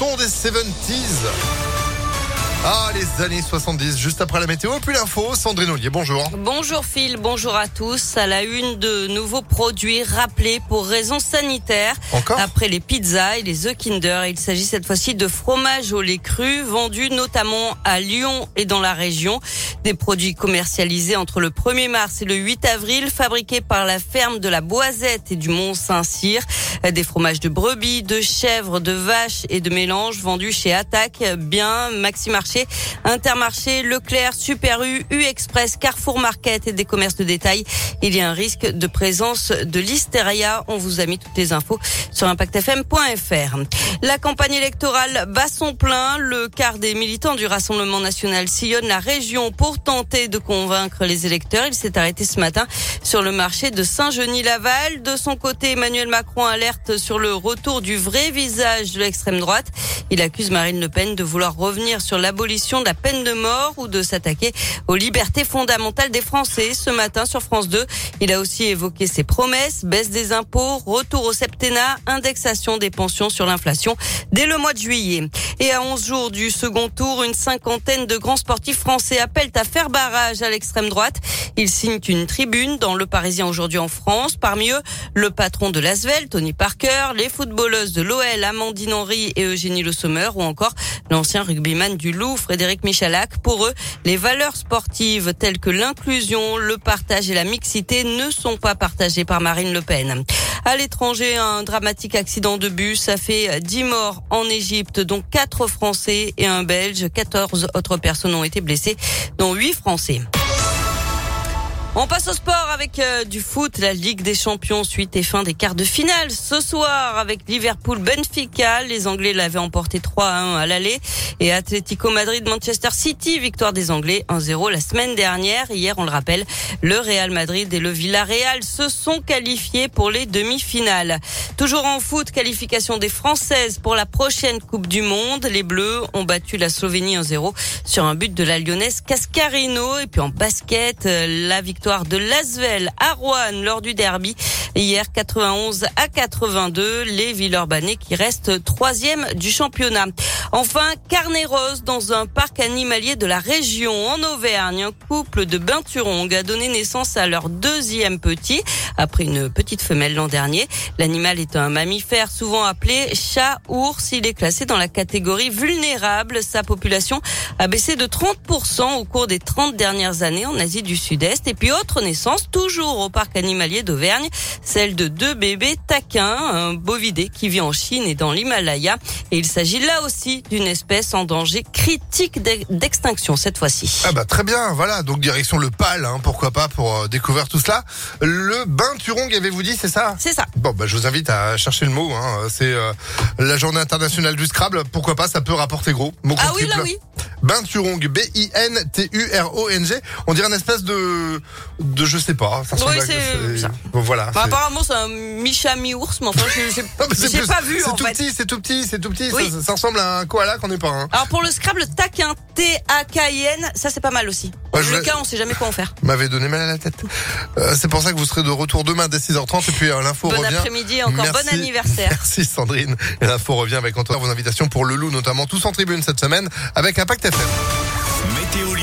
son des 70s. Ah, les années 70, juste après la météo, puis l'info, Sandrine Ollier, bonjour. Bonjour Phil, bonjour à tous. À la une de nouveaux produits rappelés pour raisons sanitaires. Encore Après les pizzas et les œufs Kinder, il s'agit cette fois-ci de fromage au lait cru, vendus notamment à Lyon et dans la région. Des produits commercialisés entre le 1er mars et le 8 avril, fabriqués par la ferme de la Boisette et du Mont-Saint-Cyr. Des fromages de brebis, de chèvres, de vaches et de mélanges vendus chez Attaque, Bien, Maxi Marché, Intermarché, Leclerc, Super U, U Express, Carrefour Market et des commerces de détail. Il y a un risque de présence de l'hystéria. On vous a mis toutes les infos sur impactfm.fr. La campagne électorale bat son plein. Le quart des militants du Rassemblement national sillonne la région pour tenter de convaincre les électeurs. Il s'est arrêté ce matin sur le marché de Saint-Genis-Laval. De son côté, Emmanuel Macron alerte sur le retour du vrai visage de l'extrême droite. Il accuse Marine Le Pen de vouloir revenir sur l'abolition de la peine de mort ou de s'attaquer aux libertés fondamentales des Français. Ce matin sur France 2, il a aussi évoqué ses promesses, baisse des impôts, retour au septennat, indexation des pensions sur l'inflation dès le mois de juillet. Et à 11 jours du second tour, une cinquantaine de grands sportifs français appellent à faire barrage à l'extrême droite. Ils signent une tribune dans Le Parisien aujourd'hui en France. Parmi eux, le patron de l'Asvel, Tony Parker, les footballeuses de l'OL, Amandine Henry et Eugénie Le Sommer, ou encore l'ancien rugbyman du Loup, Frédéric Michalak. Pour eux, les valeurs sportives telles que l'inclusion, le partage et la mixité ne sont pas partagées par Marine Le Pen. À l'étranger, un dramatique accident de bus a fait 10 morts en Égypte, dont 4 Français et un Belge. 14 autres personnes ont été blessées, dont 8 Français. On passe au sport avec euh, du foot, la Ligue des Champions, suite et fin des quarts de finale. Ce soir, avec Liverpool Benfica, les Anglais l'avaient emporté 3 à 1 à l'aller. Et Atlético Madrid Manchester City, victoire des Anglais 1-0 la semaine dernière. Hier, on le rappelle, le Real Madrid et le Villarreal se sont qualifiés pour les demi-finales. Toujours en foot, qualification des Françaises pour la prochaine Coupe du Monde. Les Bleus ont battu la Slovénie 1-0 sur un but de la Lyonnaise Cascarino. Et puis en basket, euh, la victoire de Lasvel à Rouen lors du derby. Hier, 91 à 82, les Villeurbanais qui restent troisième du championnat. Enfin, carnet rose dans un parc animalier de la région en Auvergne. Un couple de Binturong a donné naissance à leur deuxième petit après une petite femelle l'an dernier. L'animal est un mammifère souvent appelé chat-ours. Il est classé dans la catégorie vulnérable. Sa population a baissé de 30% au cours des 30 dernières années en Asie du Sud-Est. Et puis autre naissance, toujours au parc animalier d'Auvergne, celle de deux bébés taquins, un bovidé qui vit en Chine et dans l'Himalaya. Et il s'agit là aussi d'une espèce en danger critique d'extinction cette fois-ci. Ah bah très bien, voilà, donc direction le PAL, hein, pourquoi pas pour euh, découvrir tout cela. Le bain Turong, avez-vous dit, c'est ça? C'est ça. Bon, bah je vous invite à chercher le mot. Hein. C'est euh, la journée internationale du Scrabble. Pourquoi pas, ça peut rapporter gros. ah oui, là oui. Binturong, B-I-N-T-U-R-O-N-G. On dirait une espèce de, de je sais pas. Ça oui, c'est ça. Bon, voilà. Bah, apparemment, c'est un Micha mi-ours, mais enfin, j'ai pas vu. C'est tout, petit, c'est tout petit, c'est tout petit, Ça, ressemble à un koala qu'on est pas. Hein. Alors pour le Scrabble, taquin, T-A-K-I-N, ça c'est pas mal aussi. le cas, on sait jamais quoi en faire. M'avait donné mal à la tête. Euh, c'est pour ça que vous serez de retour demain dès 6h30 et puis euh, l'info revient. Bon après-midi, encore bon anniversaire. Merci Sandrine. Et l'info revient avec Antoine vos invitations pour le loup, notamment tous en tribune cette semaine avec Impact FM. Météo